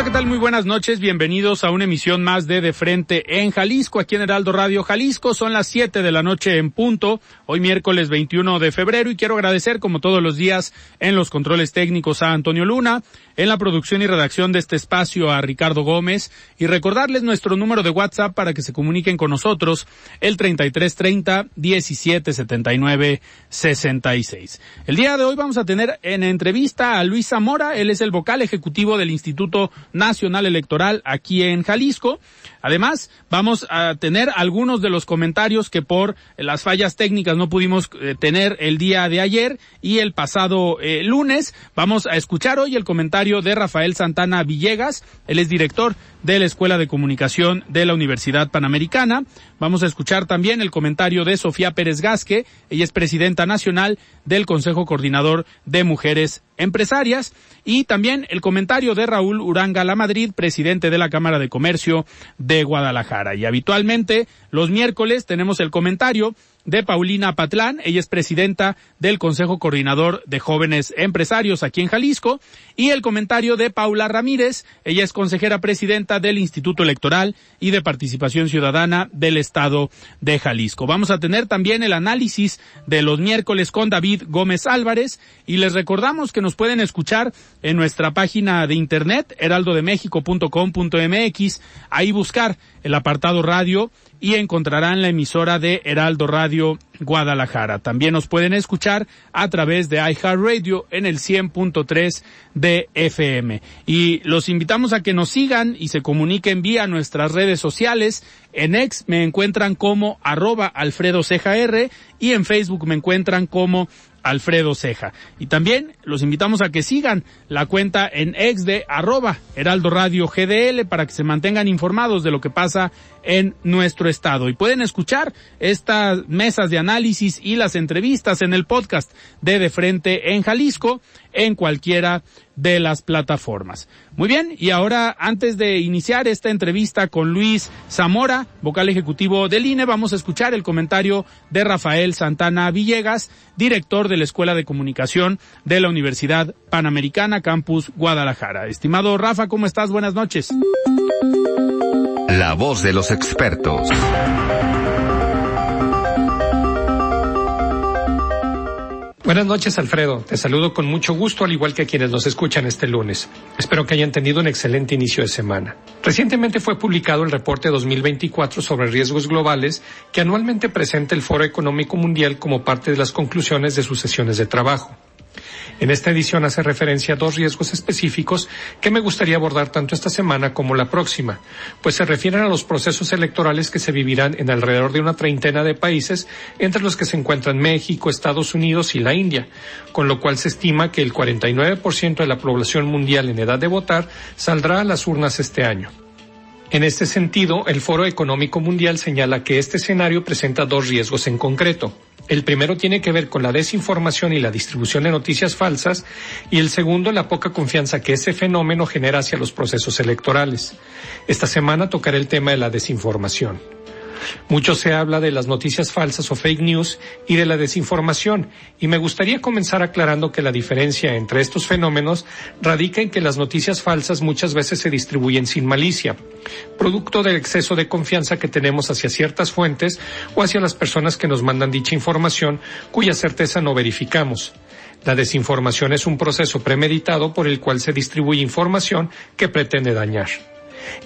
Hola, ¿qué tal? Muy buenas noches. Bienvenidos a una emisión más de De Frente en Jalisco, aquí en Heraldo Radio Jalisco. Son las 7 de la noche en punto, hoy miércoles 21 de febrero, y quiero agradecer, como todos los días, en los controles técnicos a Antonio Luna, en la producción y redacción de este espacio a Ricardo Gómez, y recordarles nuestro número de WhatsApp para que se comuniquen con nosotros, el 3330 1779 66. El día de hoy vamos a tener en entrevista a Luis Zamora, él es el vocal ejecutivo del Instituto Nacional Electoral aquí en Jalisco. Además, vamos a tener algunos de los comentarios que por las fallas técnicas no pudimos eh, tener el día de ayer y el pasado eh, lunes. Vamos a escuchar hoy el comentario de Rafael Santana Villegas. Él es director de la Escuela de Comunicación de la Universidad Panamericana. Vamos a escuchar también el comentario de Sofía Pérez Gasque. Ella es presidenta nacional del Consejo Coordinador de Mujeres Empresarias. Y también el comentario de Raúl Uranga La Madrid, presidente de la Cámara de Comercio de Guadalajara. Y habitualmente los miércoles tenemos el comentario de Paulina Patlán, ella es presidenta del Consejo Coordinador de Jóvenes Empresarios aquí en Jalisco, y el comentario de Paula Ramírez, ella es consejera presidenta del Instituto Electoral y de Participación Ciudadana del Estado de Jalisco. Vamos a tener también el análisis de los miércoles con David Gómez Álvarez. Y les recordamos que nos pueden escuchar en nuestra página de internet heraldodemexico.com.mx, ahí buscar el apartado radio y encontrarán la emisora de Heraldo Radio Guadalajara. También nos pueden escuchar a través de iHeartRadio en el 100.3 de FM. Y los invitamos a que nos sigan y se comuniquen vía nuestras redes sociales. En X me encuentran como arroba Alfredo R y en Facebook me encuentran como Alfredo Ceja. Y también los invitamos a que sigan la cuenta en ex de arroba Heraldo Radio GDL para que se mantengan informados de lo que pasa en nuestro estado. Y pueden escuchar estas mesas de análisis y las entrevistas en el podcast de De Frente en Jalisco en cualquiera de las plataformas. Muy bien, y ahora antes de iniciar esta entrevista con Luis Zamora, vocal ejecutivo del INE, vamos a escuchar el comentario de Rafael Santana Villegas, director de la Escuela de Comunicación de la Universidad Panamericana Campus Guadalajara. Estimado Rafa, ¿cómo estás? Buenas noches. La voz de los expertos. Buenas noches, Alfredo. Te saludo con mucho gusto, al igual que quienes nos escuchan este lunes. Espero que hayan tenido un excelente inicio de semana. Recientemente fue publicado el reporte 2024 sobre riesgos globales que anualmente presenta el Foro Económico Mundial como parte de las conclusiones de sus sesiones de trabajo. En esta edición hace referencia a dos riesgos específicos que me gustaría abordar tanto esta semana como la próxima, pues se refieren a los procesos electorales que se vivirán en alrededor de una treintena de países, entre los que se encuentran México, Estados Unidos y la India, con lo cual se estima que el 49% de la población mundial en edad de votar saldrá a las urnas este año. En este sentido, el Foro Económico Mundial señala que este escenario presenta dos riesgos en concreto. El primero tiene que ver con la desinformación y la distribución de noticias falsas y el segundo la poca confianza que ese fenómeno genera hacia los procesos electorales. Esta semana tocaré el tema de la desinformación. Mucho se habla de las noticias falsas o fake news y de la desinformación, y me gustaría comenzar aclarando que la diferencia entre estos fenómenos radica en que las noticias falsas muchas veces se distribuyen sin malicia, producto del exceso de confianza que tenemos hacia ciertas fuentes o hacia las personas que nos mandan dicha información cuya certeza no verificamos. La desinformación es un proceso premeditado por el cual se distribuye información que pretende dañar.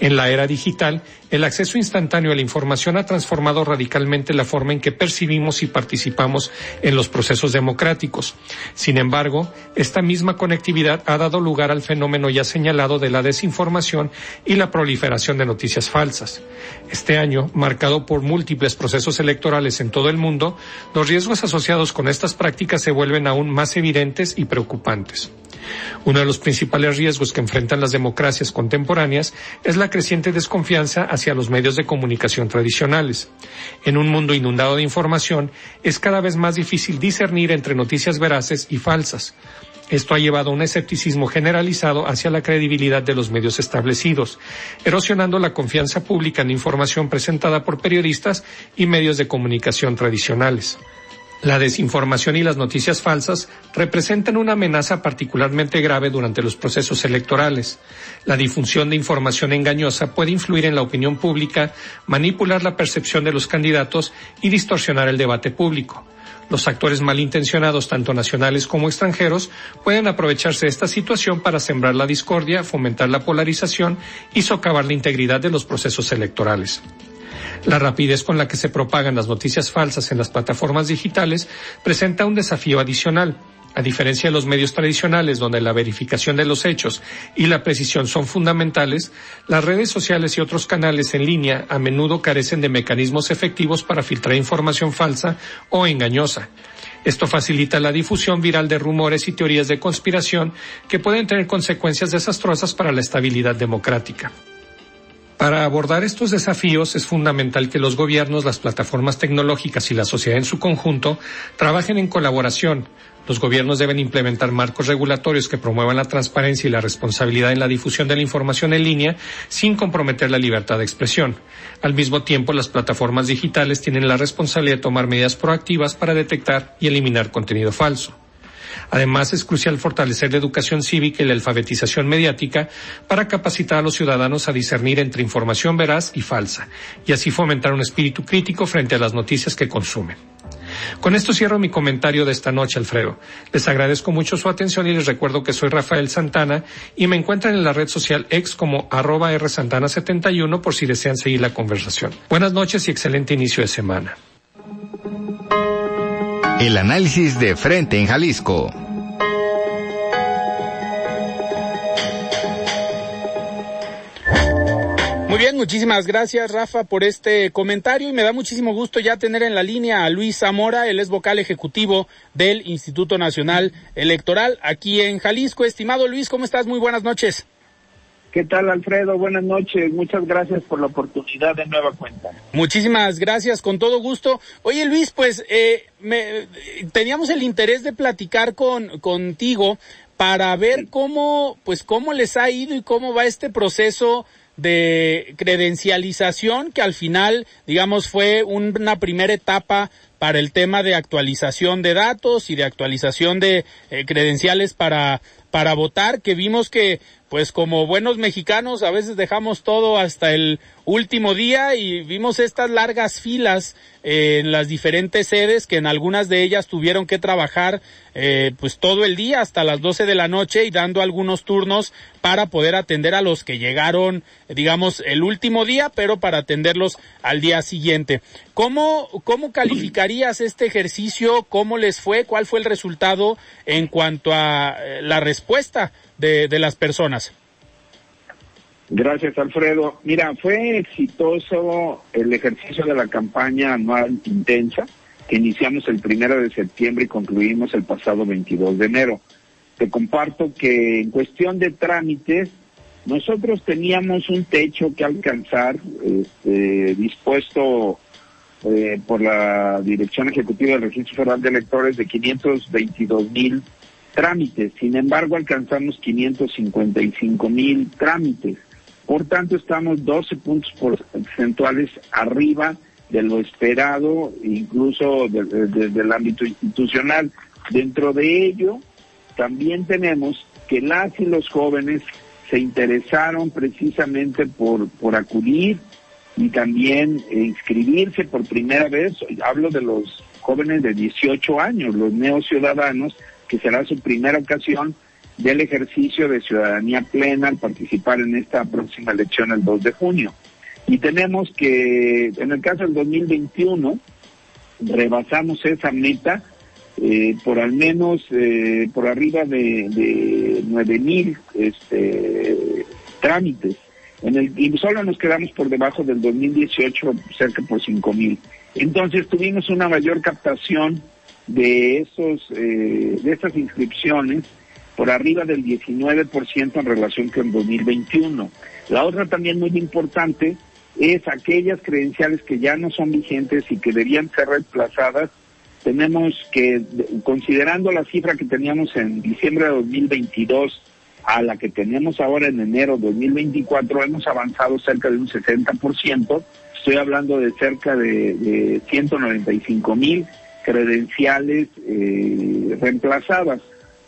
En la era digital, el acceso instantáneo a la información ha transformado radicalmente la forma en que percibimos y participamos en los procesos democráticos. Sin embargo, esta misma conectividad ha dado lugar al fenómeno ya señalado de la desinformación y la proliferación de noticias falsas. Este año, marcado por múltiples procesos electorales en todo el mundo, los riesgos asociados con estas prácticas se vuelven aún más evidentes y preocupantes. Uno de los principales riesgos que enfrentan las democracias contemporáneas es la creciente desconfianza hacia los medios de comunicación tradicionales. En un mundo inundado de información, es cada vez más difícil discernir entre noticias veraces y falsas. Esto ha llevado a un escepticismo generalizado hacia la credibilidad de los medios establecidos, erosionando la confianza pública en información presentada por periodistas y medios de comunicación tradicionales. La desinformación y las noticias falsas representan una amenaza particularmente grave durante los procesos electorales. La difusión de información engañosa puede influir en la opinión pública, manipular la percepción de los candidatos y distorsionar el debate público. Los actores malintencionados, tanto nacionales como extranjeros, pueden aprovecharse de esta situación para sembrar la discordia, fomentar la polarización y socavar la integridad de los procesos electorales. La rapidez con la que se propagan las noticias falsas en las plataformas digitales presenta un desafío adicional. A diferencia de los medios tradicionales, donde la verificación de los hechos y la precisión son fundamentales, las redes sociales y otros canales en línea a menudo carecen de mecanismos efectivos para filtrar información falsa o engañosa. Esto facilita la difusión viral de rumores y teorías de conspiración que pueden tener consecuencias desastrosas para la estabilidad democrática. Para abordar estos desafíos es fundamental que los gobiernos, las plataformas tecnológicas y la sociedad en su conjunto trabajen en colaboración. Los gobiernos deben implementar marcos regulatorios que promuevan la transparencia y la responsabilidad en la difusión de la información en línea sin comprometer la libertad de expresión. Al mismo tiempo, las plataformas digitales tienen la responsabilidad de tomar medidas proactivas para detectar y eliminar contenido falso. Además, es crucial fortalecer la educación cívica y la alfabetización mediática para capacitar a los ciudadanos a discernir entre información veraz y falsa, y así fomentar un espíritu crítico frente a las noticias que consumen. Con esto cierro mi comentario de esta noche, Alfredo. Les agradezco mucho su atención y les recuerdo que soy Rafael Santana y me encuentran en la red social ex como arroba rsantana71 por si desean seguir la conversación. Buenas noches y excelente inicio de semana. El análisis de frente en Jalisco. Muy bien, muchísimas gracias Rafa por este comentario y me da muchísimo gusto ya tener en la línea a Luis Zamora, él es vocal ejecutivo del Instituto Nacional Electoral aquí en Jalisco. Estimado Luis, ¿cómo estás? Muy buenas noches. ¿Qué tal, Alfredo? Buenas noches. Muchas gracias por la oportunidad de nueva cuenta. Muchísimas gracias, con todo gusto. Oye, Luis, pues eh, me, teníamos el interés de platicar con contigo para ver cómo, pues, cómo les ha ido y cómo va este proceso de credencialización que al final, digamos, fue una primera etapa para el tema de actualización de datos y de actualización de eh, credenciales para para votar que vimos que pues como buenos mexicanos a veces dejamos todo hasta el último día y vimos estas largas filas eh, en las diferentes sedes que en algunas de ellas tuvieron que trabajar eh, pues todo el día hasta las 12 de la noche y dando algunos turnos para poder atender a los que llegaron digamos el último día pero para atenderlos al día siguiente. ¿Cómo, cómo calificarías este ejercicio? ¿Cómo les fue? ¿Cuál fue el resultado en cuanto a eh, la respuesta de, de las personas? Gracias, Alfredo. Mira, fue exitoso el ejercicio de la campaña anual intensa que iniciamos el primero de septiembre y concluimos el pasado 22 de enero. Te comparto que en cuestión de trámites, nosotros teníamos un techo que alcanzar, este, dispuesto eh, por la Dirección Ejecutiva del Registro Federal de Electores de 522 mil trámites. Sin embargo, alcanzamos 555 mil trámites. Por tanto, estamos 12 puntos porcentuales arriba de lo esperado, incluso desde el ámbito institucional. Dentro de ello, también tenemos que las y los jóvenes se interesaron precisamente por, por acudir y también inscribirse por primera vez. Hablo de los jóvenes de 18 años, los neociudadanos, que será su primera ocasión del ejercicio de ciudadanía plena al participar en esta próxima elección el 2 de junio. Y tenemos que, en el caso del 2021, rebasamos esa meta eh, por al menos eh, por arriba de, de 9 mil este, trámites. En el, y solo nos quedamos por debajo del 2018, cerca por 5 mil. Entonces tuvimos una mayor captación de esos eh, de estas inscripciones por arriba del 19% en relación con 2021. La otra también muy importante es aquellas credenciales que ya no son vigentes y que debían ser reemplazadas. Tenemos que, considerando la cifra que teníamos en diciembre de 2022 a la que tenemos ahora en enero de 2024, hemos avanzado cerca de un 60%. Estoy hablando de cerca de, de 195 mil credenciales eh, reemplazadas,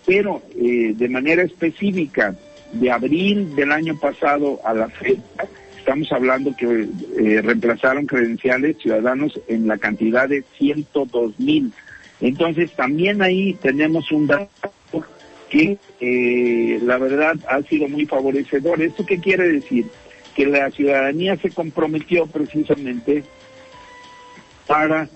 pero eh, de manera específica, de abril del año pasado a la fecha, estamos hablando que eh, reemplazaron credenciales ciudadanos en la cantidad de 102 mil. Entonces también ahí tenemos un dato que eh, la verdad ha sido muy favorecedor. ¿Esto qué quiere decir? Que la ciudadanía se comprometió precisamente para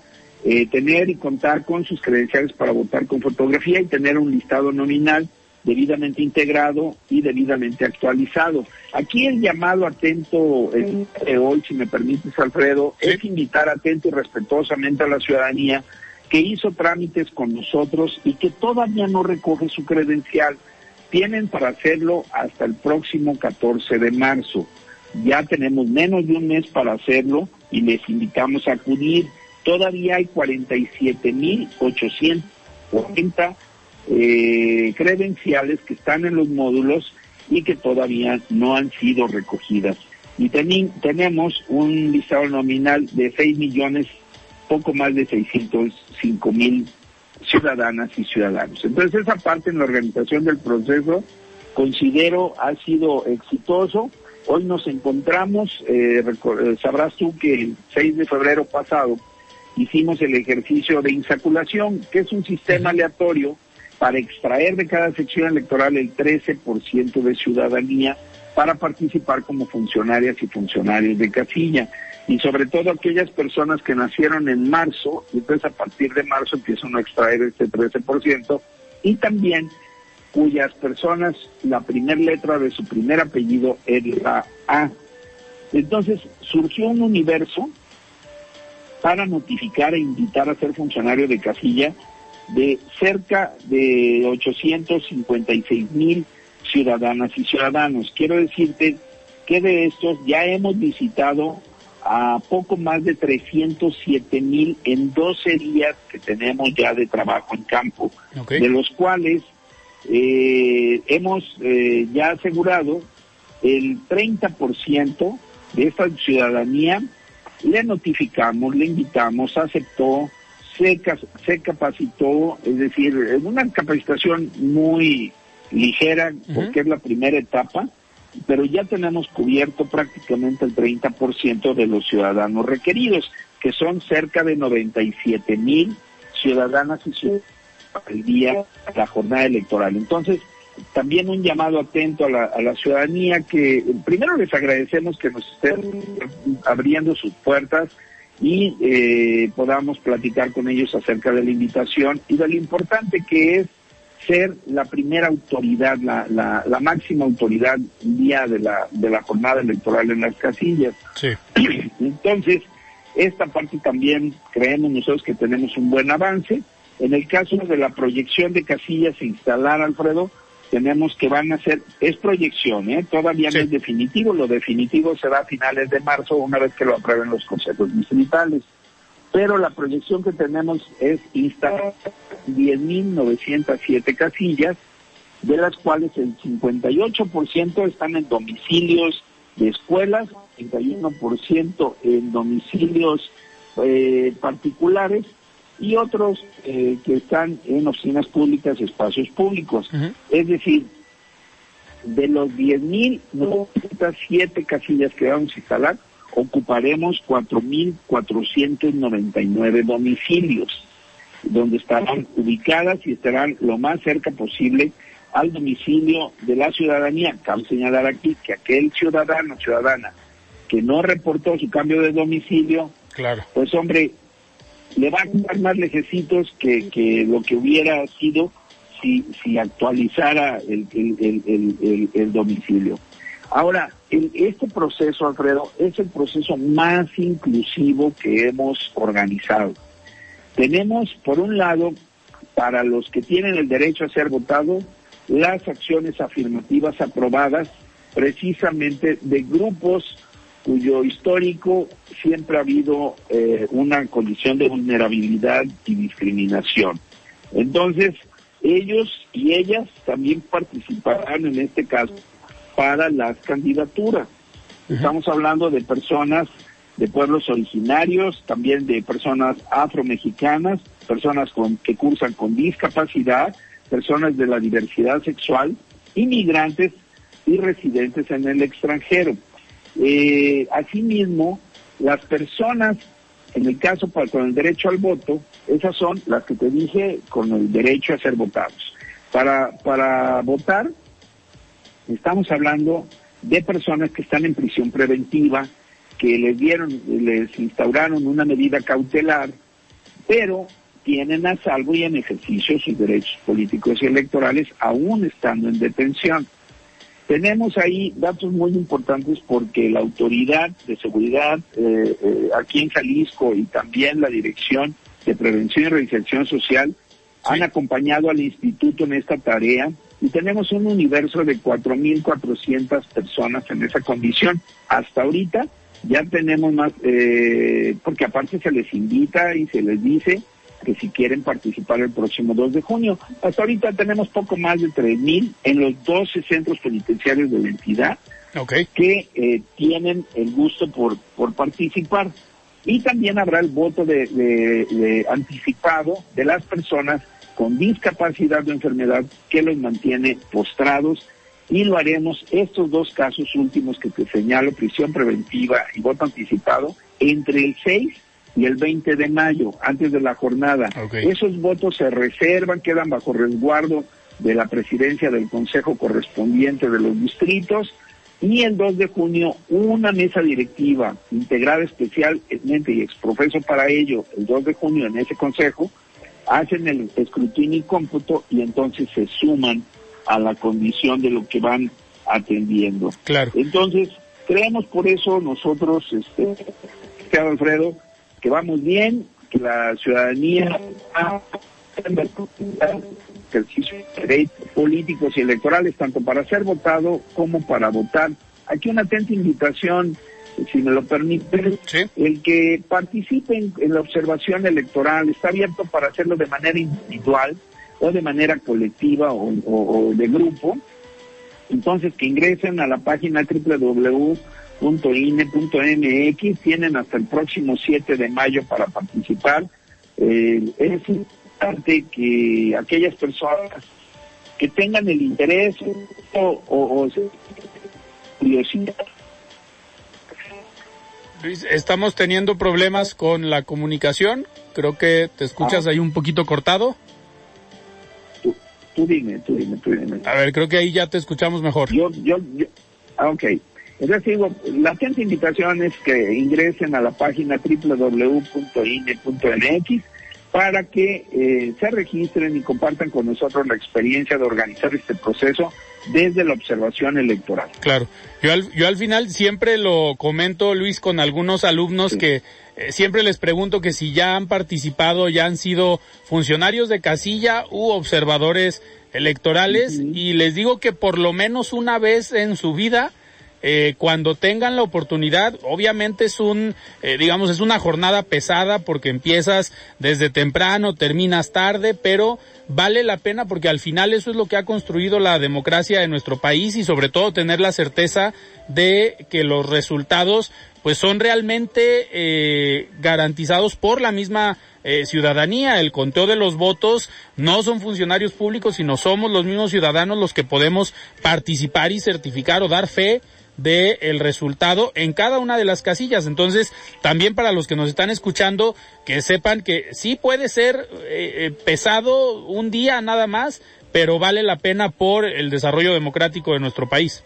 eh, tener y contar con sus credenciales para votar con fotografía y tener un listado nominal debidamente integrado y debidamente actualizado. Aquí el llamado atento de hoy, si me permites, Alfredo, es invitar atento y respetuosamente a la ciudadanía que hizo trámites con nosotros y que todavía no recoge su credencial. Tienen para hacerlo hasta el próximo 14 de marzo. Ya tenemos menos de un mes para hacerlo y les invitamos a acudir. Todavía hay 47.840 eh, credenciales que están en los módulos y que todavía no han sido recogidas. Y tenemos un listado nominal de 6 millones, poco más de 605 mil ciudadanas y ciudadanos. Entonces esa parte en la organización del proceso considero ha sido exitoso. Hoy nos encontramos, eh, eh sabrás tú que el 6 de febrero pasado hicimos el ejercicio de insaculación, que es un sistema aleatorio para extraer de cada sección electoral el 13% de ciudadanía para participar como funcionarias y funcionarios de casilla. Y sobre todo aquellas personas que nacieron en marzo, y entonces a partir de marzo empiezan a extraer este 13%, y también cuyas personas, la primera letra de su primer apellido es la A. Entonces surgió un universo para notificar e invitar a ser funcionario de casilla de cerca de 856 mil ciudadanas y ciudadanos. Quiero decirte que de estos ya hemos visitado a poco más de 307 mil en 12 días que tenemos ya de trabajo en campo, de los cuales eh, hemos eh, ya asegurado el 30% de esta ciudadanía, le notificamos, le invitamos, aceptó, se, capacitó, es decir, en una capacitación muy ligera, porque es la primera etapa, pero ya tenemos cubierto prácticamente el 30% de los ciudadanos requeridos, que son cerca de 97 mil ciudadanas y ciudadanos al día la jornada electoral. Entonces, también un llamado atento a la, a la ciudadanía que primero les agradecemos que nos estén abriendo sus puertas, y eh, podamos platicar con ellos acerca de la invitación y de lo importante que es ser la primera autoridad, la, la, la máxima autoridad día de la, de la jornada electoral en las casillas. Sí. Entonces, esta parte también creemos nosotros que tenemos un buen avance. En el caso de la proyección de casillas a instalar, Alfredo, tenemos que van a ser, es proyección, ¿eh? todavía no es definitivo, lo definitivo será a finales de marzo, una vez que lo aprueben los consejos distritales. Pero la proyección que tenemos es instalar 10.907 casillas, de las cuales el 58% están en domicilios de escuelas, 31% en domicilios eh, particulares y otros eh, que están en oficinas públicas, espacios públicos. Es decir, de los 10.907 casillas que vamos a instalar, ocuparemos 4.499 domicilios, donde estarán ubicadas y estarán lo más cerca posible al domicilio de la ciudadanía. Cabe señalar aquí que aquel ciudadano, ciudadana, que no reportó su cambio de domicilio, claro. pues hombre, le va a quedar más lejecitos que, que lo que hubiera sido si, si actualizara el, el, domicilio. Ahora, este proceso, Alfredo, es el proceso más inclusivo que hemos organizado. Tenemos, por un lado, para los que tienen el derecho a ser votados, las acciones afirmativas aprobadas precisamente de grupos cuyo histórico siempre ha habido eh, una condición de vulnerabilidad y discriminación. Entonces, ellos y ellas también participarán en este caso para las candidaturas. Estamos hablando de personas de pueblos originarios, también de personas afromexicanas, personas con, que cursan con discapacidad, personas de la diversidad sexual, inmigrantes y residentes en el extranjero. Eh, asimismo, las personas, en el caso para, con el derecho al voto, esas son las que te dije con el derecho a ser votados. Para, para votar, estamos hablando de personas que están en prisión preventiva, que les dieron, les instauraron una medida cautelar, pero tienen a salvo y en ejercicio sus derechos políticos y electorales aún estando en detención. Tenemos ahí datos muy importantes porque la autoridad de seguridad eh, eh, aquí en Jalisco y también la Dirección de Prevención y Reinserción Social han acompañado al instituto en esta tarea y tenemos un universo de 4.400 personas en esa condición. Hasta ahorita ya tenemos más, eh, porque aparte se les invita y se les dice que si quieren participar el próximo 2 de junio. Hasta ahorita tenemos poco más de 3.000 en los 12 centros penitenciarios de la entidad que eh, tienen el gusto por, por participar. Y también habrá el voto de, anticipado de las personas con discapacidad o enfermedad que los mantiene postrados y lo haremos estos dos casos últimos que te señalo, prisión preventiva y voto anticipado, entre el 6 y el 20 de mayo, antes de la jornada. Esos votos se reservan, quedan bajo resguardo de la presidencia del consejo correspondiente de los distritos y el 2 de junio una mesa directiva integrada especialmente y exprofeso para ello el 2 de junio en ese consejo hacen el escrutinio y cómputo y entonces se suman a la condición de lo que van atendiendo. Claro. Entonces, creemos por eso nosotros, este, Alfredo, que vamos bien, que la ciudadanía ejercicio de derechos políticos y electorales, tanto para ser votado como para votar. Aquí una atenta invitación, si me lo permite, el que participen en la observación electoral está abierto para hacerlo de manera individual o de manera colectiva o, o de grupo. Entonces que ingresen a la página www .ine.mx tienen hasta el próximo 7 de mayo para participar. Eh, es importante que aquellas personas que tengan el interés o, o, curiosidad. Luis, estamos teniendo problemas con la comunicación. Creo que te escuchas ah. ahí un poquito cortado. Tú, dime, tú dime, tú dime. A ver, creo que ahí ya te escuchamos mejor. Yo, yo, yo ah, ok. Entonces digo, la gente invitación es que ingresen a la página www.ine.mx para que eh, se registren y compartan con nosotros la experiencia de organizar este proceso desde la observación electoral. Claro, yo al, yo al final siempre lo comento, Luis, con algunos alumnos que eh, siempre les pregunto que si ya han participado, ya han sido funcionarios de casilla u observadores electorales y les digo que por lo menos una vez en su vida eh, cuando tengan la oportunidad, obviamente es un, eh, digamos, es una jornada pesada porque empiezas desde temprano, terminas tarde, pero vale la pena porque al final eso es lo que ha construido la democracia de nuestro país y sobre todo tener la certeza de que los resultados pues son realmente eh, garantizados por la misma eh, ciudadanía. El conteo de los votos no son funcionarios públicos, sino somos los mismos ciudadanos los que podemos participar y certificar o dar fe del el resultado en cada una de las casillas. Entonces, también para los que nos están escuchando, que sepan que sí puede ser eh, eh, pesado un día nada más, pero vale la pena por el desarrollo democrático de nuestro país.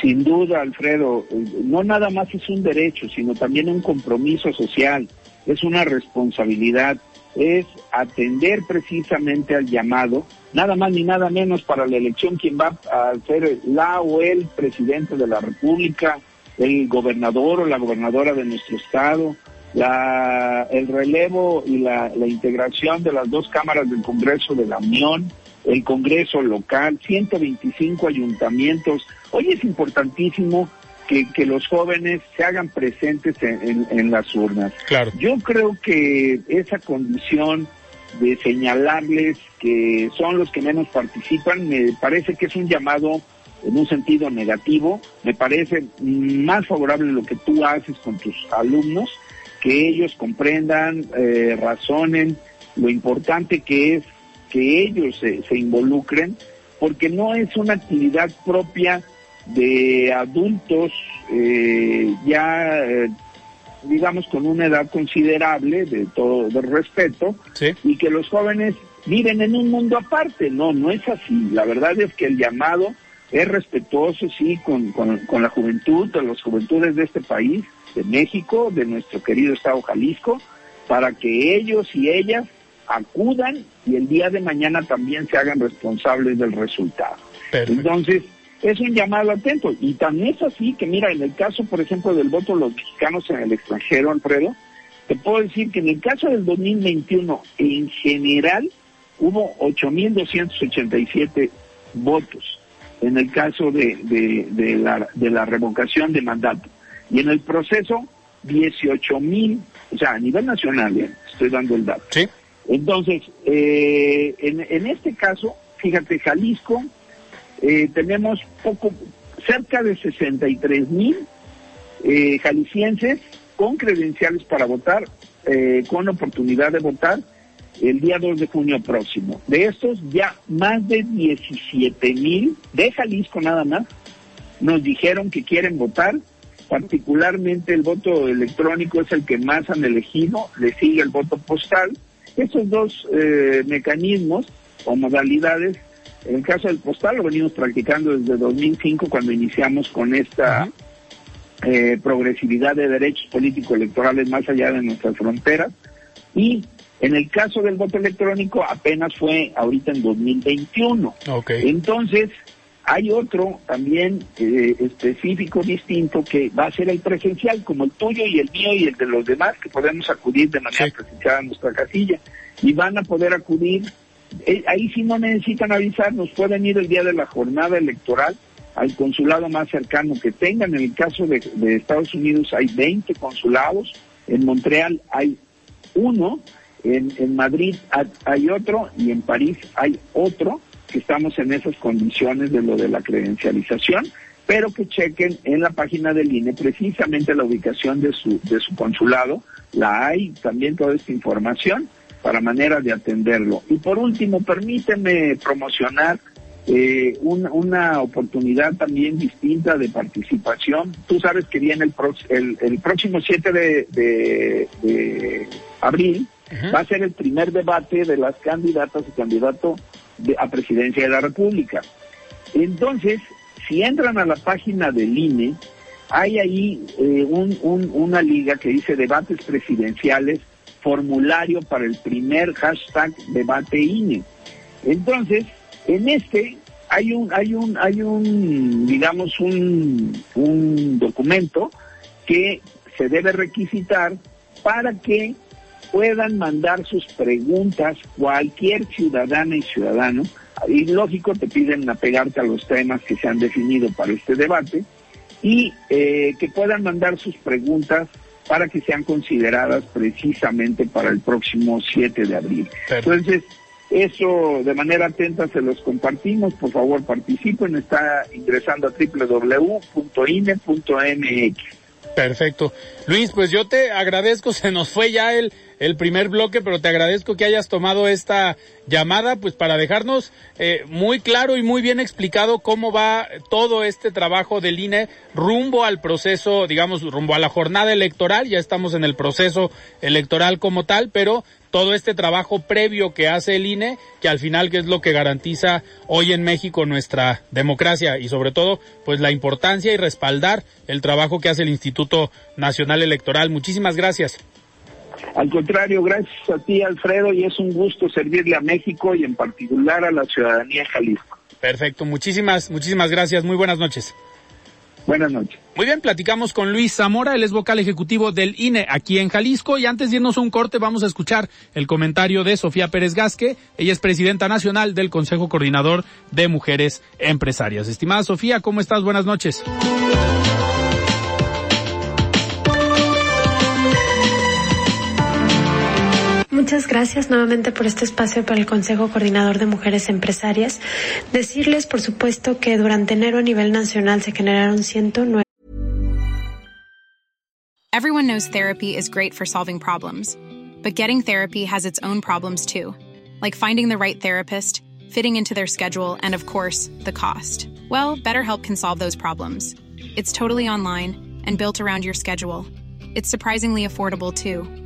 Sin duda, Alfredo, no nada más es un derecho, sino también un compromiso social, es una responsabilidad, es atender precisamente al llamado, nada más ni nada menos para la elección quien va a ser la o el presidente de la República, el gobernador o la gobernadora de nuestro estado, la, el relevo y la, la integración de las dos cámaras del Congreso de la Unión, el Congreso local, 125 ayuntamientos. Hoy es importantísimo que, que los jóvenes se hagan presentes en, en, en las urnas. Claro. Yo creo que esa condición de señalarles que son los que menos participan, me parece que es un llamado en un sentido negativo, me parece más favorable lo que tú haces con tus alumnos, que ellos comprendan, eh, razonen lo importante que es que ellos se, involucren, porque no es una actividad propia de adultos eh, ya, eh, digamos, con una edad considerable, de todo de respeto, Sí. y que los jóvenes viven en un mundo aparte. No, no es así. La verdad es que el llamado es respetuoso, sí, con, con, con la juventud, de las juventudes de este país, de México, de nuestro querido estado Jalisco, para que ellos y ellas acudan y el día de mañana también se hagan responsables del resultado. Perfecto. Entonces, es un llamado atento. Y también es así que, mira, en el caso, por ejemplo, del voto de los mexicanos en el extranjero, Alfredo, te puedo decir que en el caso del 2021, en general, hubo 8.287 votos en el caso de, de, de, la, de la revocación de mandato. Y en el proceso, 18.000, o sea, a nivel nacional, eh, estoy dando el dato. Sí. Entonces, eh, en, en este caso, fíjate, Jalisco, eh, tenemos poco, cerca de 63 mil eh, jaliscienses con credenciales para votar, eh, con oportunidad de votar el día 2 de junio próximo. De estos, ya más de 17 mil de Jalisco nada más nos dijeron que quieren votar. Particularmente el voto electrónico es el que más han elegido, le sigue el voto postal. Estos dos eh, mecanismos o modalidades en el caso del postal lo venimos practicando desde 2005 cuando iniciamos con esta eh, progresividad de derechos políticos electorales más allá de nuestras fronteras. Y en el caso del voto electrónico apenas fue ahorita en 2021. Ok. Entonces, hay otro también eh, específico, distinto, que va a ser el presencial, como el tuyo y el mío y el de los demás, que podemos acudir de manera Sí. presencial a nuestra casilla. Y van a poder acudir eh, ahí sí no necesitan avisarnos, pueden ir el día de la jornada electoral al consulado más cercano que tengan. En el caso de, Estados Unidos hay 20 consulados, en Montreal hay uno, en, en Madrid ha- hay otro y en París hay otro, que estamos en esas condiciones de lo de la credencialización, pero que chequen en la página del INE precisamente la ubicación de su, de su consulado, la hay también toda esta información para manera de atenderlo. Y por último, permíteme promocionar eh, un- una oportunidad también distinta de participación. Tú sabes que viene el, pro- el, el próximo 7 de, de- de abril, va a ser el primer debate de las candidatas y candidatos de- a presidencia de la República. Entonces, si entran a la página del INE, hay ahí eh, un- un- una liga que dice debates presidenciales, formulario para el primer hashtag debate INE. Entonces, en este hay un, hay un, hay un, digamos, un, un documento que se debe requisitar para que puedan mandar sus preguntas cualquier ciudadana y ciudadano. Y lógico, te piden apegarte a los temas que se han definido para este debate y eh, que puedan mandar sus preguntas para que sean consideradas precisamente para el próximo 7 de abril. Perfecto. Entonces, Eso de manera atenta se los compartimos. Por favor, participen. Está ingresando a www.ine.mx. Perfecto. Luis, pues yo te agradezco, se nos fue ya el, el primer bloque, pero te agradezco que hayas tomado esta llamada, pues para dejarnos eh, muy claro y muy bien explicado cómo va todo este trabajo del INE rumbo al proceso, digamos, rumbo a la jornada electoral, ya estamos en el proceso electoral como tal, pero todo este trabajo previo que hace el INE, que al final que es lo que garantiza hoy en México nuestra democracia y sobre todo pues la importancia y respaldar el trabajo que hace el Instituto Nacional Electoral. Muchísimas gracias. Al contrario, gracias a ti, Alfredo, y es un gusto servirle a México y en particular a la ciudadanía de Jalisco. Perfecto, muchísimas, muchísimas gracias. Muy buenas noches. Buenas noches. Muy bien, platicamos con Luis Zamora, él es vocal ejecutivo del INE aquí en Jalisco y antes de irnos a un corte vamos a escuchar el comentario de Sofía Pérez Gasque, ella es presidenta nacional del Consejo Coordinador de Mujeres Empresarias. Estimada Sofía, ¿cómo estás? Buenas noches. Muchas gracias nuevamente por este espacio para el Consejo Coordinador de Mujeres Empresarias. Decirles, por supuesto, que durante enero a nivel nacional se generaron 109. Everyone knows therapy is great for solving problems, but getting therapy has its own problems too, like finding the right therapist, fitting into their schedule, and of course, the cost. Well, BetterHelp can solve those problems. It's totally online and built around your schedule. It's surprisingly affordable too.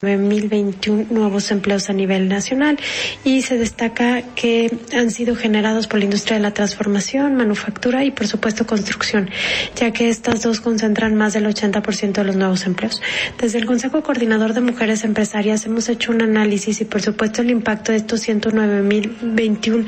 9.021 nuevos empleos a nivel nacional. Y se destaca que han sido generados por la industria de la transformación, manufactura y por supuesto construcción, ya que estas dos concentran más del 80% de los nuevos empleos. Desde el Consejo Coordinador de Mujeres Empresarias hemos hecho un análisis y por supuesto el impacto de estos 109.021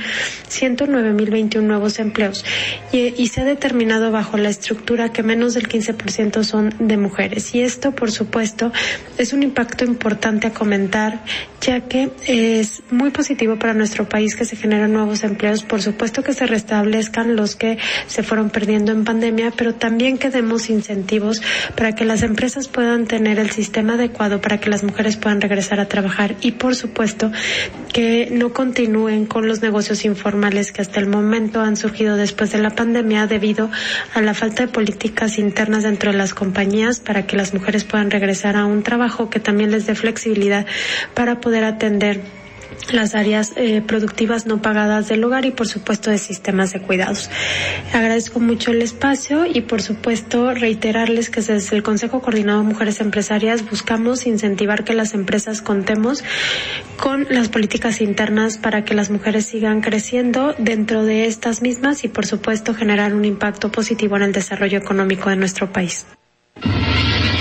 109.021 nuevos empleos. Y, y se ha determinado bajo la estructura que menos del 15% son de mujeres. Y esto por supuesto es un impacto importante importante a comentar, ya que es muy positivo para nuestro país que se generen nuevos empleos. Por supuesto que se restablezcan los que se fueron perdiendo en pandemia, pero también que demos incentivos para que las empresas puedan tener el sistema adecuado para que las mujeres puedan regresar a trabajar y, por supuesto, que no continúen con los negocios informales que hasta el momento han surgido después de la pandemia debido a la falta de políticas internas dentro de las compañías para que las mujeres puedan regresar a un trabajo que también les dé flexibilidad para poder atender las áreas eh, productivas no pagadas del hogar y por supuesto de sistemas de cuidados. Agradezco mucho el espacio y por supuesto reiterarles que desde el Consejo Coordinado de Mujeres Empresarias buscamos incentivar que las empresas contemos con las políticas internas para que las mujeres sigan creciendo dentro de estas mismas y por supuesto generar un impacto positivo en el desarrollo económico de nuestro país.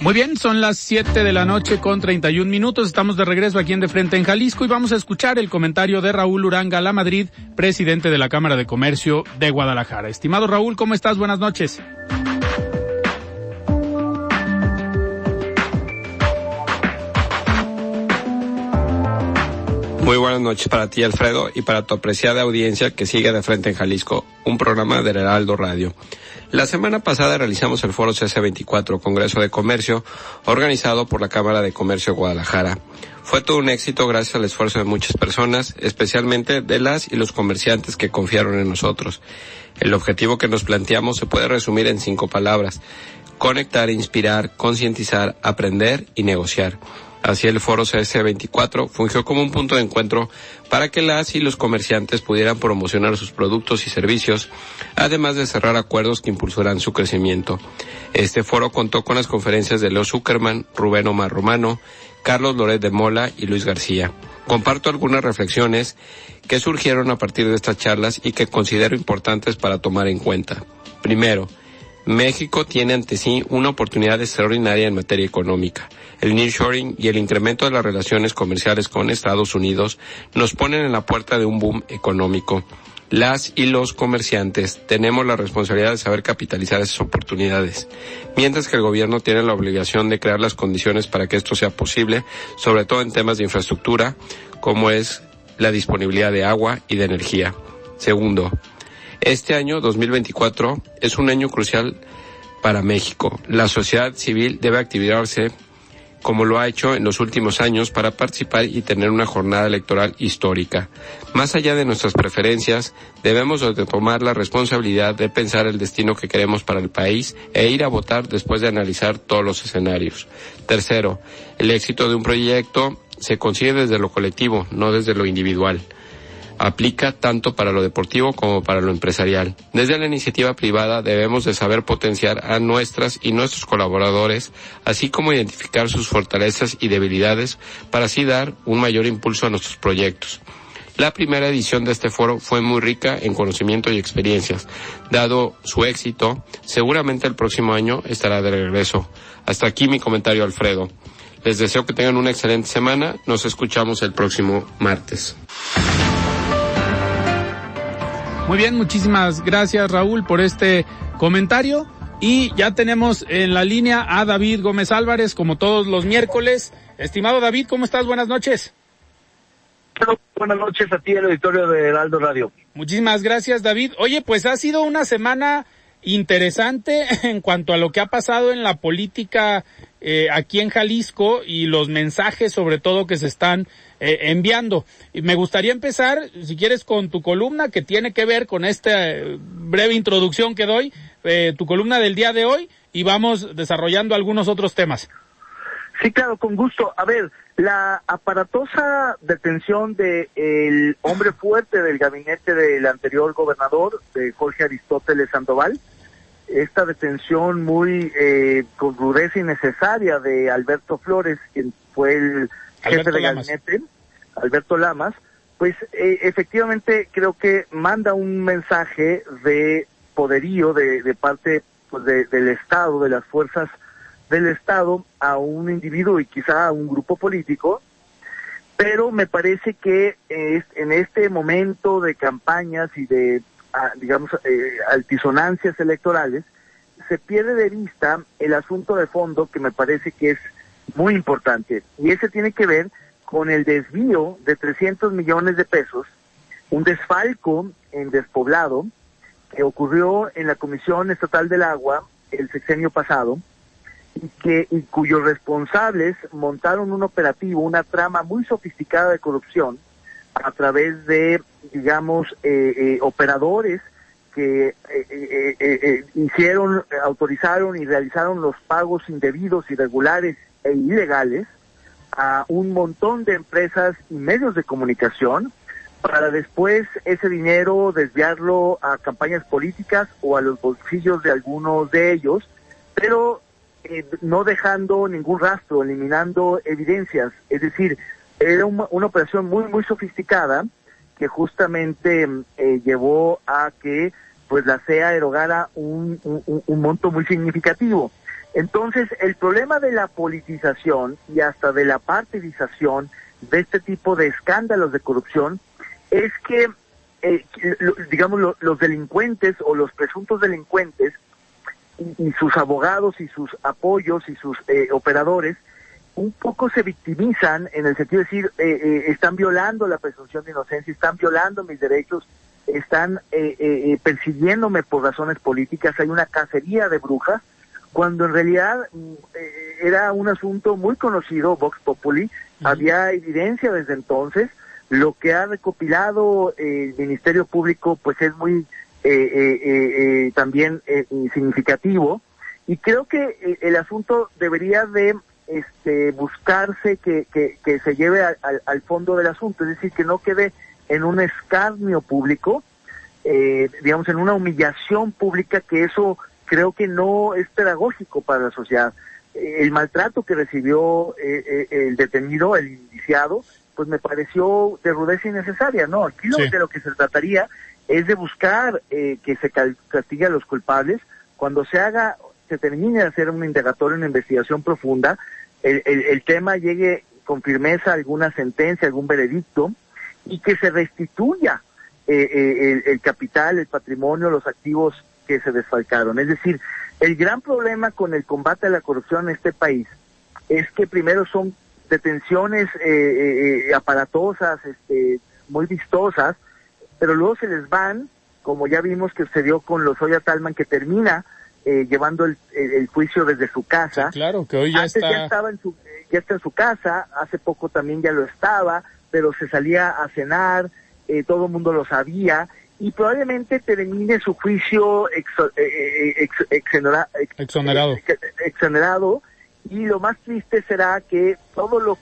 Muy bien, son las 7 de la noche con 31 minutos. Estamos de regreso aquí en De Frente en Jalisco y vamos a escuchar el comentario de Raúl Uranga La Madrid, presidente de la Cámara de Comercio de Guadalajara. Estimado Raúl, ¿cómo estás? Buenas noches. Muy buenas noches para ti, Alfredo, y para tu apreciada audiencia que sigue de frente en Jalisco, un programa del Heraldo Radio. La semana pasada realizamos el foro CS24, Congreso de Comercio, organizado por la Cámara de Comercio de Guadalajara. Fue todo un éxito gracias al esfuerzo de muchas personas, especialmente de las y los comerciantes que confiaron en nosotros. El objetivo que nos planteamos se puede resumir en cinco palabras. Conectar, inspirar, concientizar, aprender y negociar. Así el foro CS24 fungió como un punto de encuentro para que las y los comerciantes pudieran promocionar sus productos y servicios, además de cerrar acuerdos que impulsarán su crecimiento. Este foro contó con las conferencias de Leo Zuckerman, Rubén Omar Romano, Carlos Loret de Mola y Luis García. Comparto algunas reflexiones que surgieron a partir de estas charlas y que considero importantes para tomar en cuenta. Primero, México tiene ante sí una oportunidad extraordinaria en materia económica. El nearshoring y el incremento de las relaciones comerciales con Estados Unidos nos ponen en la puerta de un boom económico. Las y los comerciantes tenemos la responsabilidad de saber capitalizar esas oportunidades, mientras que el gobierno tiene la obligación de crear las condiciones para que esto sea posible, sobre todo en temas de infraestructura, como es la disponibilidad de agua y de energía. Segundo, este año 2024 es un año crucial para México. La sociedad civil debe activarse como lo ha hecho en los últimos años para participar y tener una jornada electoral histórica. Más allá de nuestras preferencias, debemos de tomar la responsabilidad de pensar el destino que queremos para el país e ir a votar después de analizar todos los escenarios. Tercero, el éxito de un proyecto se consigue desde lo colectivo, no desde lo individual aplica tanto para lo deportivo como para lo empresarial. Desde la iniciativa privada debemos de saber potenciar a nuestras y nuestros colaboradores, así como identificar sus fortalezas y debilidades para así dar un mayor impulso a nuestros proyectos. La primera edición de este foro fue muy rica en conocimiento y experiencias. Dado su éxito, seguramente el próximo año estará de regreso. Hasta aquí mi comentario, Alfredo. Les deseo que tengan una excelente semana. Nos escuchamos el próximo martes. Muy bien, muchísimas gracias Raúl por este comentario. Y ya tenemos en la línea a David Gómez Álvarez, como todos los miércoles. Estimado David, ¿cómo estás? Buenas noches. Buenas noches a ti, el auditorio de Heraldo Radio. Muchísimas gracias, David. Oye, pues ha sido una semana interesante en cuanto a lo que ha pasado en la política eh, aquí en Jalisco y los mensajes sobre todo que se están eh, enviando. Y me gustaría empezar, si quieres, con tu columna que tiene que ver con esta eh, breve introducción que doy, eh, tu columna del día de hoy y vamos desarrollando algunos otros temas. Sí, claro, con gusto. A ver, la aparatosa detención de el hombre fuerte del gabinete del anterior gobernador, de Jorge Aristóteles Sandoval, esta detención muy eh, con rudeza innecesaria de Alberto Flores, quien fue el jefe de gabinete, Alberto Lamas, pues eh, efectivamente creo que manda un mensaje de poderío de, de parte pues, del Estado, de las fuerzas del Estado a un individuo y quizá a un grupo político, pero me parece que en este momento de campañas y de, ah, digamos, eh, altisonancias electorales, se pierde de vista el asunto de fondo que me parece que es muy importante. Y ese tiene que ver con el desvío de 300 millones de pesos, un desfalco en despoblado que ocurrió en la Comisión Estatal del Agua el sexenio pasado y que cuyos responsables montaron un operativo, una trama muy sofisticada de corrupción a través de, digamos, eh, eh, operadores que eh, hicieron, autorizaron y realizaron los pagos indebidos, irregulares e ilegales a un montón de empresas y medios de comunicación para después ese dinero desviarlo a campañas políticas o a los bolsillos de algunos de ellos, pero eh, no dejando ningún rastro, eliminando evidencias. Es decir, era una, operación muy, muy sofisticada que justamente eh, llevó a que pues la CEA erogara un, un monto muy significativo. Entonces, el problema de la politización y hasta de la partidización de este tipo de escándalos de corrupción es que, eh, digamos, los delincuentes o los presuntos delincuentes y, sus abogados y sus apoyos y sus eh, operadores un poco se victimizan en el sentido de decir, eh, están violando la presunción de inocencia, están violando mis derechos, están persiguiéndome por razones políticas, hay una cacería de brujas cuando en realidad mm, eh, era un asunto muy conocido, Vox Populi, había evidencia desde entonces, lo que ha recopilado el Ministerio Público pues es muy eh, eh, también significativo y creo que el asunto debería de este, buscarse que, que, que se lleve al fondo del asunto, es decir, que no quede en un escarnio público, eh, digamos, en una humillación pública, que eso creo que no es pedagógico para la sociedad. Eh, el maltrato que recibió eh, el detenido, el indiciado, pues me pareció de rudeza innecesaria, ¿no? Aquí lo, de lo que se trataría es de buscar que se castigue a los culpables cuando se haga, se termine de hacer un indagatorio, una investigación profunda, el, el tema llegue con firmeza a alguna sentencia, algún veredicto, y que se restituya eh, eh, el, capital, el patrimonio, los activos que se desfalcaron. Es decir, el gran problema con el combate a la corrupción en este país es que primero son detenciones eh, aparatosas, este, muy vistosas, pero luego se les van, como ya vimos que sucedió con los Oya Talman, que termina llevando el, juicio desde su casa. claro, que hoy ya Antes ya estaba en su, ya está en su casa, hace poco también ya lo estaba, pero se salía a cenar, eh, todo el mundo lo sabía, y probablemente termine su juicio eh, eh, exonerado. exonerado, y lo más triste será que todos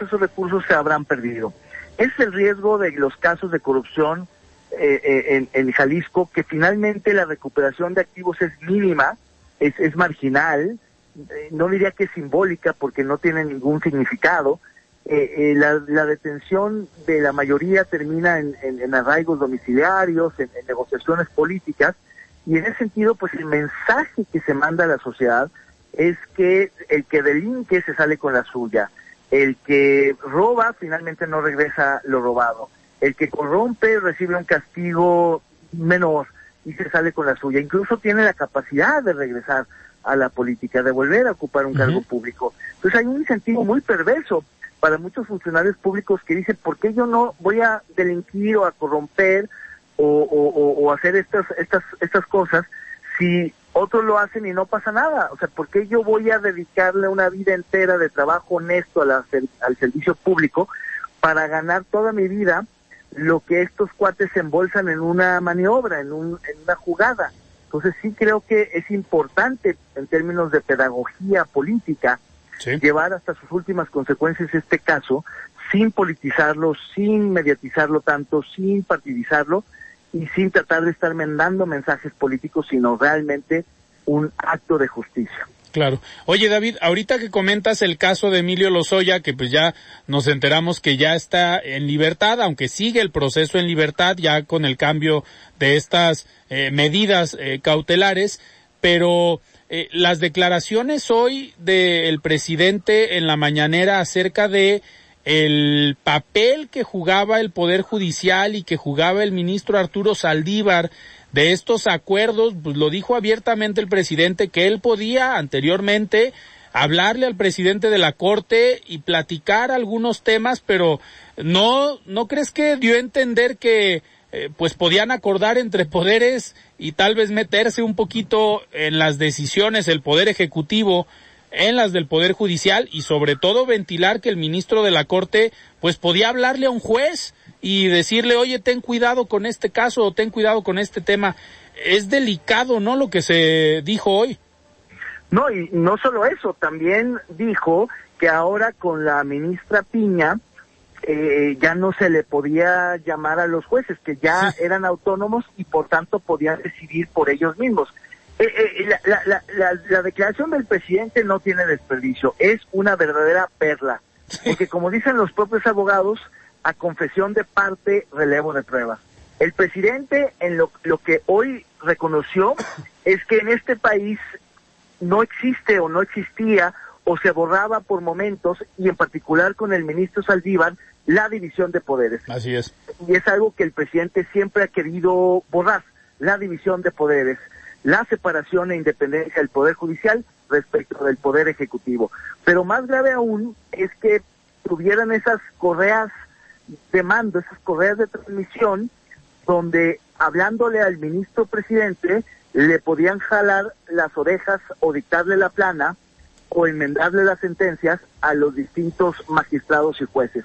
esos recursos se habrán perdido. Es el riesgo de los casos de corrupción en, en, Jalisco, que finalmente la recuperación de activos es mínima, es, es marginal, no diría que es simbólica porque no tiene ningún significado, eh, eh, la, detención de la mayoría termina en, arraigos domiciliarios, en, negociaciones políticas, y en ese sentido, pues el mensaje que se manda a la sociedad es que el que delinque se sale con la suya, el que roba finalmente no regresa lo robado, el que corrompe recibe un castigo menor y se sale con la suya, incluso tiene la capacidad de regresar a la política, de volver a ocupar un cargo público. Entonces hay un incentivo muy perverso para muchos funcionarios públicos que dicen, ¿por qué yo no voy a delinquir o a corromper o, hacer estas, estas, estas cosas si otros lo hacen y no pasa nada? O sea, ¿por qué yo voy a dedicarle una vida entera de trabajo honesto al servicio público para ganar toda mi vida lo que estos cuates se embolsan en una maniobra, en, un, en una jugada? Entonces sí creo que es importante en términos de pedagogía política llevar hasta sus últimas consecuencias este caso sin politizarlo, sin mediatizarlo tanto, sin partidizarlo y sin tratar de estar mandando mensajes políticos, sino realmente un acto de justicia. Claro. Oye, David, ahorita que comentas el caso de Emilio Lozoya, que pues ya nos enteramos que ya está en libertad, aunque sigue el proceso en libertad ya con el cambio de estas eh, medidas eh, cautelares, pero eh, las declaraciones hoy del presidente en la mañanera acerca de el papel que jugaba el Poder Judicial y que jugaba el ministro Arturo Saldívar de estos acuerdos, pues lo dijo abiertamente el presidente que él podía anteriormente hablarle al presidente de la Corte y platicar algunos temas, pero no, ¿no crees que dio a entender que eh, pues podían acordar entre poderes y tal vez meterse un poquito en las decisiones el poder ejecutivo en las del poder judicial y sobre todo ventilar que el ministro de la corte pues podía hablarle a un juez y decirle oye ten cuidado con este caso o ten cuidado con este tema es delicado no lo que se dijo hoy. No y no solo eso también dijo que ahora con la ministra Piña eh, ya no se le podía llamar a los jueces, que ya eran autónomos y por tanto podían decidir por ellos mismos. Eh, eh, la, declaración del presidente no tiene desperdicio, es una verdadera perla, porque como dicen los propios abogados, a confesión de parte, relevo de prueba. El presidente en lo, lo que hoy reconoció es que en este país no existe o no existía o se borraba por momentos, y en particular con el ministro Saldívar, la división de poderes. Así es. Y es algo que el presidente siempre ha querido borrar, la división de poderes, la separación e independencia del Poder Judicial respecto del Poder Ejecutivo. Pero más grave aún es que tuvieran esas correas de mando, esas correas de transmisión, donde hablándole al ministro presidente le podían jalar las orejas o dictarle la plana o enmendarle las sentencias a los distintos magistrados y jueces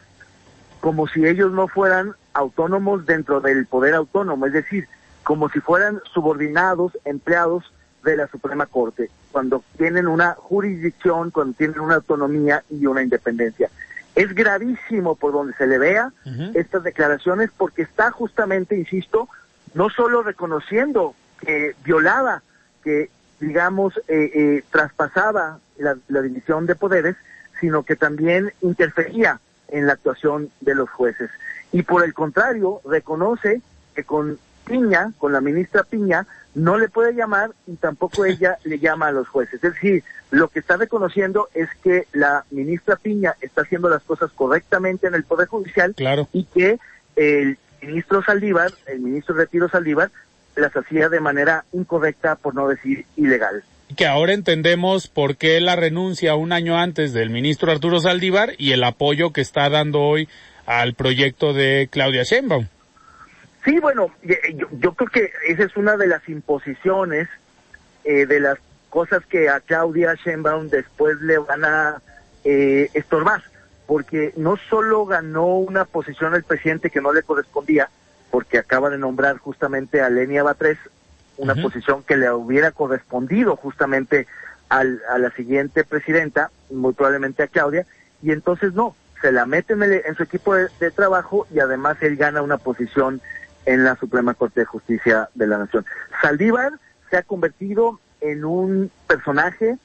como si ellos no fueran autónomos dentro del poder autónomo, es decir, como si fueran subordinados, empleados de la Suprema Corte, cuando tienen una jurisdicción, cuando tienen una autonomía y una independencia. Es gravísimo por donde se le vea estas declaraciones porque está justamente, insisto, no solo reconociendo que violaba, que digamos, eh, eh, traspasaba la, la división de poderes, sino que también interfería en la actuación de los jueces. Y por el contrario, reconoce que con Piña, con la ministra Piña, no le puede llamar y tampoco ella le llama a los jueces. Es decir, lo que está reconociendo es que la ministra Piña está haciendo las cosas correctamente en el Poder Judicial y que el ministro Saldívar, el ministro Retiro Saldívar, las hacía de manera incorrecta, por no decir ilegal. Que ahora entendemos por qué la renuncia un año antes del ministro Arturo Saldívar y el apoyo que está dando hoy al proyecto de Claudia Sheinbaum. Sí, bueno, yo, creo que esa es una de las imposiciones, eh, de las cosas que a Claudia Sheinbaum después le van a eh, estorbar, porque no solo ganó una posición el presidente que no le correspondía, porque acaba de nombrar justamente a Lenia Batres, una posición que le hubiera correspondido justamente al, a la siguiente presidenta, muy probablemente a Claudia, y entonces no, se la mete en, su equipo de, trabajo y además él gana una posición en la Suprema Corte de Justicia de la Nación. Saldívar se ha convertido en un personaje,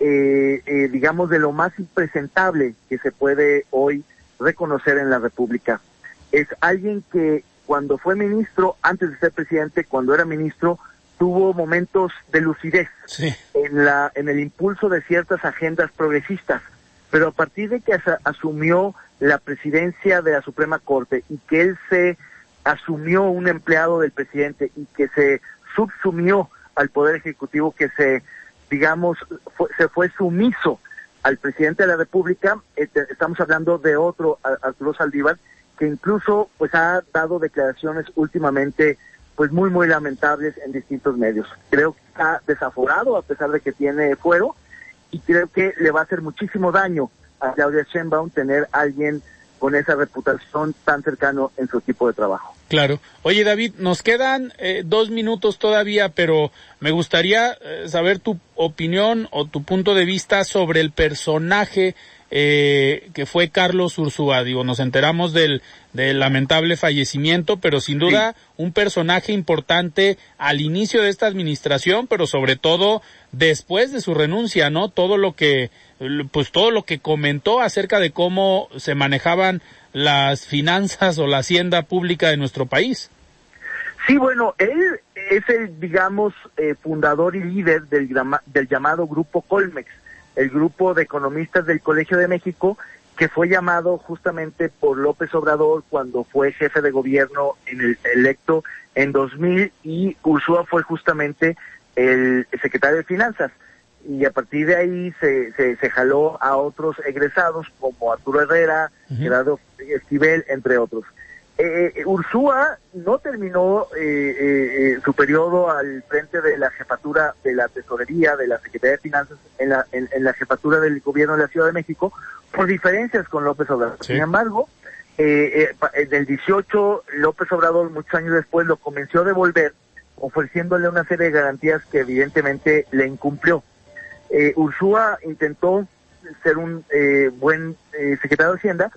eh, eh, digamos, de lo más impresentable que se puede hoy reconocer en la República. Es alguien que cuando fue ministro, antes de ser presidente, cuando era ministro, tuvo momentos de lucidez en, la, en el impulso de ciertas agendas progresistas. Pero a partir de que asumió la presidencia de la Suprema Corte y que él se asumió un empleado del presidente y que se subsumió al Poder Ejecutivo, que se, digamos, se fue sumiso al presidente de la República, este, estamos hablando de otro, Arturo Saldívar, que incluso pues ha dado declaraciones últimamente pues muy muy lamentables en distintos medios. Creo que está desaforado a pesar de que tiene fuero y creo que le va a hacer muchísimo daño a Claudia Sheinbaum tener alguien con esa reputación tan cercano en su equipo de trabajo. Claro. Oye, David, nos quedan eh, dos minutos todavía, pero me gustaría eh, saber tu opinión o tu punto de vista sobre el personaje eh, que fue Carlos Ursúa. Digo, nos enteramos del, del lamentable fallecimiento, pero sin duda un personaje importante al inicio de esta administración, pero sobre todo después de su renuncia, ¿no? Todo lo que, pues todo lo que comentó acerca de cómo se manejaban las finanzas o la hacienda pública de nuestro país. Sí, bueno, él es el, digamos, eh, fundador y líder del, del llamado Grupo Colmex el grupo de economistas del Colegio de México, que fue llamado justamente por López Obrador cuando fue jefe de gobierno en el electo en 2000 y Ursúa fue justamente el secretario de Finanzas. Y a partir de ahí se, se, se jaló a otros egresados como Arturo Herrera, Gerardo Esquivel, entre otros. Eh, eh, Ursúa no terminó eh, eh, su periodo al frente de la jefatura de la tesorería de la Secretaría de Finanzas en la, en, la jefatura del gobierno de la Ciudad de México por diferencias con López Obrador. Sin embargo, eh, en el 18 López Obrador muchos años después lo comenzó a devolver ofreciéndole una serie de garantías que evidentemente le incumplió. Ursúa intentó ser un buen secretario de Hacienda,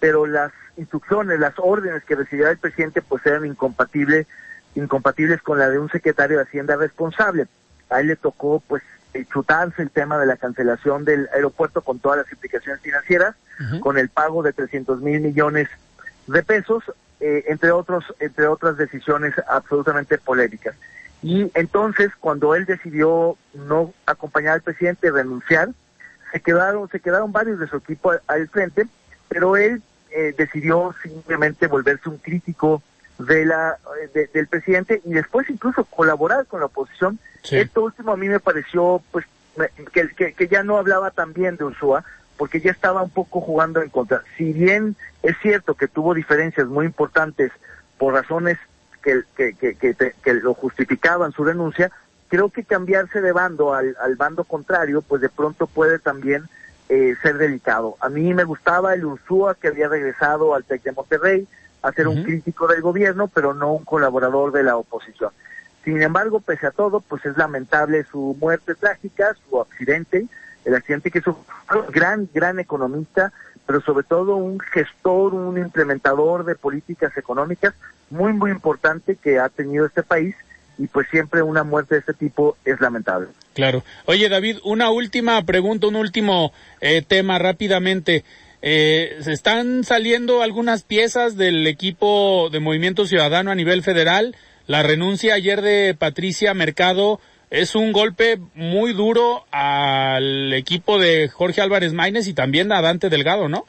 pero las instrucciones, las órdenes que recibía el presidente, pues eran incompatibles, incompatibles con la de un secretario de Hacienda responsable. A él le tocó, pues, eh, chutarse el tema de la cancelación del aeropuerto con todas las implicaciones financieras, con el pago de 300 mil millones de pesos, eh, entre otros, entre otras decisiones absolutamente polémicas. Y entonces, cuando él decidió no acompañar al presidente, renunciar, se quedaron, se quedaron varios de su equipo al frente, pero él eh, decidió simplemente volverse un crítico de la del presidente y después incluso colaborar con la oposición. Esto último a mí me pareció pues que, que, ya no hablaba tan bien de Ursúa porque ya estaba un poco jugando en contra. Si bien es cierto que tuvo diferencias muy importantes por razones que, que, que, que, lo justificaban su renuncia, creo que cambiarse de bando al, al bando contrario, pues de pronto puede también eh, ser delicado. A mí me gustaba el Ursúa que había regresado al TEC de Monterrey a ser un crítico del gobierno, pero no un colaborador de la oposición. Sin embargo, pese a todo, pues es lamentable su muerte trágica, su accidente, el accidente que es un gran, gran economista, pero sobre todo un gestor, un implementador de políticas económicas muy, muy importante que ha tenido este país y pues siempre una muerte de este tipo es lamentable. Claro. Oye, David, una última pregunta, un último eh, tema rápidamente. Eh, se están saliendo algunas piezas del equipo de Movimiento Ciudadano a nivel federal. La renuncia ayer de Patricia Mercado es un golpe muy duro al equipo de Jorge Álvarez Maínez y también a Dante Delgado, ¿no?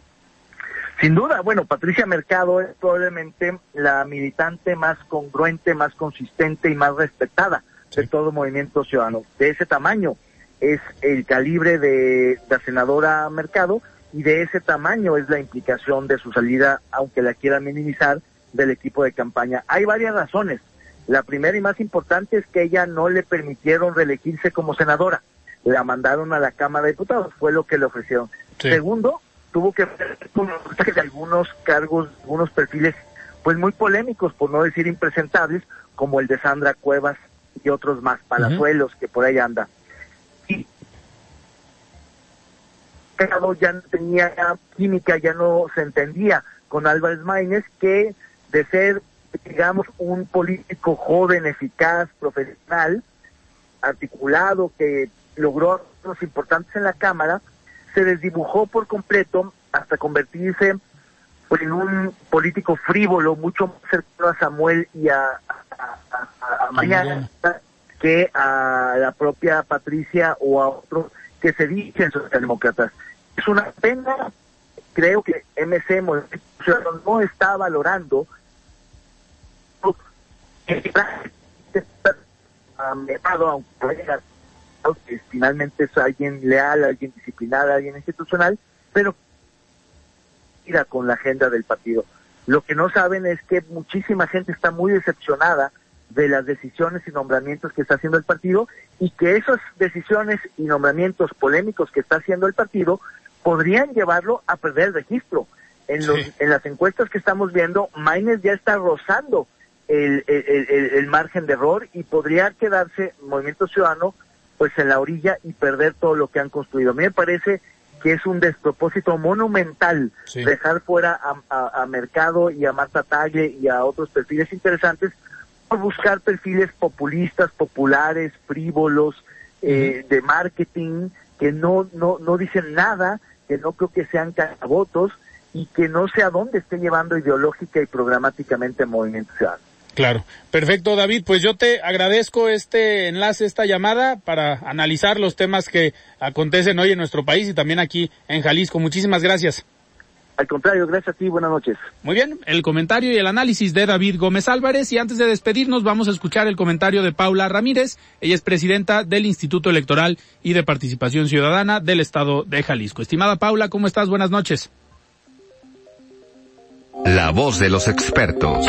Sin duda, bueno, Patricia Mercado es probablemente la militante más congruente, más consistente y más respetada de todo movimiento ciudadano. De ese tamaño es el calibre de la senadora Mercado y de ese tamaño es la implicación de su salida, aunque la quieran minimizar, del equipo de campaña. Hay varias razones. La primera y más importante es que ella no le permitieron reelegirse como senadora. La mandaron a la Cámara de Diputados, fue lo que le ofrecieron. Segundo, tuvo que ver con de algunos cargos, algunos perfiles, pues muy polémicos, por no decir impresentables, como el de Sandra Cuevas y otros más, palazuelos que por ahí anda. Y ya no tenía química, ya no se entendía con Álvarez Maínez, que de ser, digamos, un político joven, eficaz, profesional, articulado, que logró cosas importantes en la Cámara, se desdibujó por completo hasta convertirse pues, en un político frívolo, mucho más cercano a Samuel y a, a, Mañana que a la propia Patricia o a otros que se dicen socialdemócratas. Es una pena, creo que MC no está valorando aunque finalmente es alguien leal, alguien disciplinado, alguien institucional, pero mira con la agenda del partido. Lo que no saben es que muchísima gente está muy decepcionada de las decisiones y nombramientos que está haciendo el partido y que esas decisiones y nombramientos polémicos que está haciendo el partido podrían llevarlo a perder el registro. En, los, en las encuestas que estamos viendo, Maines ya está rozando el, el, margen de error y podría quedarse Movimiento Ciudadano pues en la orilla y perder todo lo que han construido. A mí me parece que es un despropósito monumental dejar fuera a, Mercado y a Marta Tagle y a otros perfiles interesantes por buscar perfiles populistas, populares, frívolos, eh, de marketing, que no, no, no dicen nada, que no creo que sean votos y que no sé a dónde esté llevando ideológica y programáticamente el movimiento ciudadano. Claro, perfecto David, pues yo te agradezco este enlace, esta llamada para analizar los temas que acontecen hoy en nuestro país y también aquí en Jalisco. Muchísimas gracias. Al contrario, gracias a ti, buenas noches. Muy bien, el comentario y el análisis de David Gómez Álvarez y antes de despedirnos vamos a escuchar el comentario de Paula Ramírez, ella es presidenta del Instituto Electoral y de Participación Ciudadana del Estado de Jalisco. Estimada Paula, ¿cómo estás? Buenas noches. La voz de los expertos.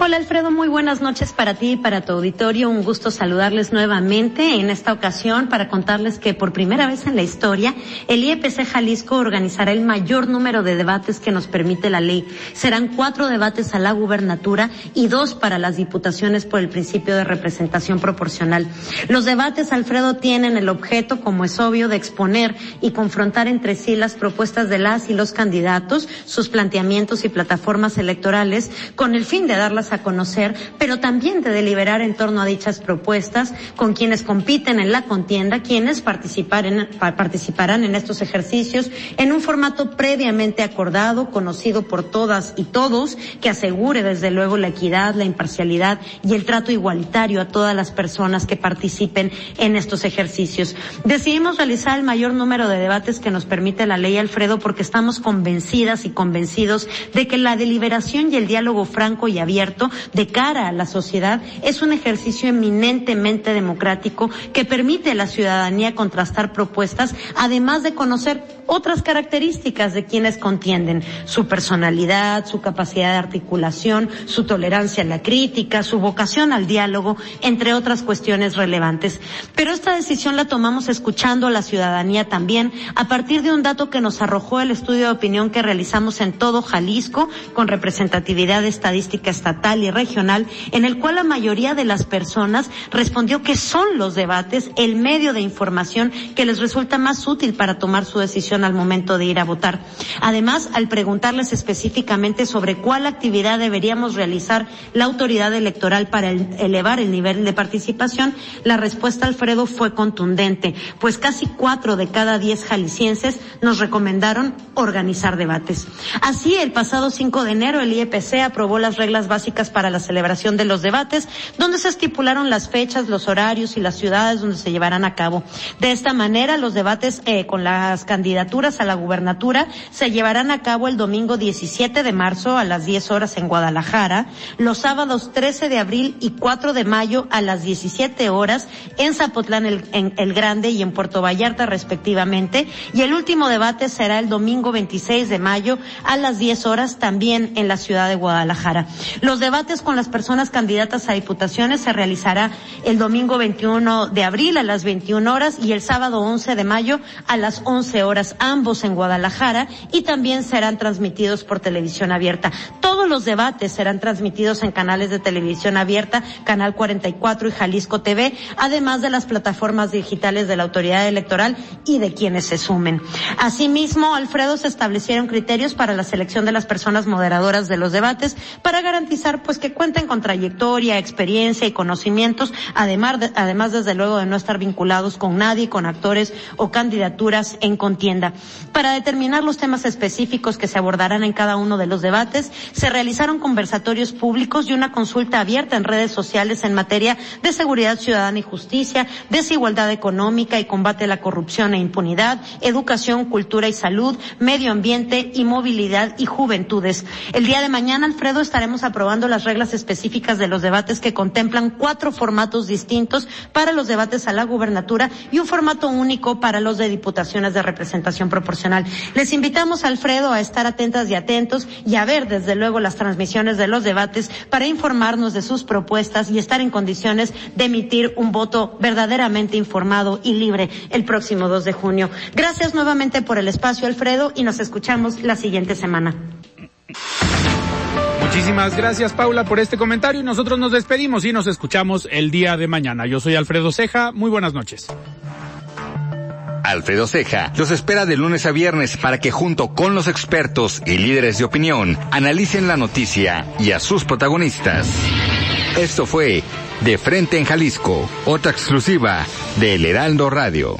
Hola Alfredo, muy buenas noches para ti y para tu auditorio. Un gusto saludarles nuevamente en esta ocasión para contarles que por primera vez en la historia el IEPC Jalisco organizará el mayor número de debates que nos permite la ley. Serán cuatro debates a la gubernatura y dos para las diputaciones por el principio de representación proporcional. Los debates, Alfredo, tienen el objeto, como es obvio, de exponer y confrontar entre sí las propuestas de las y los candidatos, sus planteamientos y plataformas electorales, con el fin de darlas a conocer, pero también de deliberar en torno a dichas propuestas con quienes compiten en la contienda, quienes participarán en estos ejercicios en un formato previamente acordado, conocido por todas y todos, que asegure desde luego la equidad, la imparcialidad y el trato igualitario a todas las personas que participen en estos ejercicios. Decidimos realizar el mayor número de debates que nos permite la ley, Alfredo, porque estamos convencidas y convencidos de que la deliberación y el diálogo franco y abierto de cara a la sociedad es un ejercicio eminentemente democrático que permite a la ciudadanía contrastar propuestas, además de conocer otras características de quienes contienden, su personalidad, su capacidad de articulación, su tolerancia a la crítica, su vocación al diálogo, entre otras cuestiones relevantes. Pero esta decisión la tomamos escuchando a la ciudadanía también a partir de un dato que nos arrojó el estudio de opinión que realizamos en todo Jalisco con representatividad estadística estatal y regional, en el cual la mayoría de las personas respondió que son los debates el medio de información que les resulta más útil para tomar su decisión al momento de ir a votar. Además, al preguntarles específicamente sobre cuál actividad deberíamos realizar la autoridad electoral para elevar el nivel de participación, la respuesta, Alfredo, fue contundente, pues casi cuatro de cada diez jaliscienses nos recomendaron organizar debates. Así, el pasado 5 de enero, el IEPC aprobó las reglas básicas para la celebración de los debates, donde se estipularon las fechas, los horarios y las ciudades donde se llevarán a cabo. De esta manera, los debates eh, con las candidaturas a la gubernatura se llevarán a cabo el domingo 17 de marzo a las 10 horas en Guadalajara, los sábados 13 de abril y 4 de mayo a las 17 horas en Zapotlán el, en el Grande y en Puerto Vallarta respectivamente, y el último debate será el domingo 26 de mayo a las 10 horas también en la ciudad de Guadalajara. Los debates con las personas candidatas a diputaciones se realizará el domingo 21 de abril a las 21 horas y el sábado 11 de mayo a las 11 horas, ambos en Guadalajara y también serán transmitidos por televisión abierta. Todos los debates serán transmitidos en canales de televisión abierta, Canal 44 y Jalisco TV, además de las plataformas digitales de la autoridad electoral y de quienes se sumen. Asimismo, Alfredo, se establecieron criterios para la selección de las personas moderadoras de los debates para garantizar pues que cuenten con trayectoria, experiencia y conocimientos, además, de, además desde luego de no estar vinculados con nadie, con actores o candidaturas en contienda. Para determinar los temas específicos que se abordarán en cada uno de los debates, se realizaron conversatorios públicos y una consulta abierta en redes sociales en materia de seguridad ciudadana y justicia, desigualdad económica y combate a la corrupción e impunidad, educación, cultura y salud, medio ambiente y movilidad y juventudes. El día de mañana, Alfredo, estaremos aprobando las reglas específicas de los debates que contemplan cuatro formatos distintos para los debates a la gubernatura y un formato único para los de diputaciones de representación proporcional. Les invitamos, Alfredo, a estar atentas y atentos y a ver, desde luego, las transmisiones de los debates para informarnos de sus propuestas y estar en condiciones de emitir un voto verdaderamente informado y libre el próximo 2 de junio. Gracias nuevamente por el espacio, Alfredo, y nos escuchamos la siguiente semana. Muchísimas gracias, Paula, por este comentario y nosotros nos despedimos y nos escuchamos el día de mañana. Yo soy Alfredo Ceja. Muy buenas noches. Alfredo Ceja los espera de lunes a viernes para que junto con los expertos y líderes de opinión analicen la noticia y a sus protagonistas. Esto fue De Frente en Jalisco, otra exclusiva de El Heraldo Radio.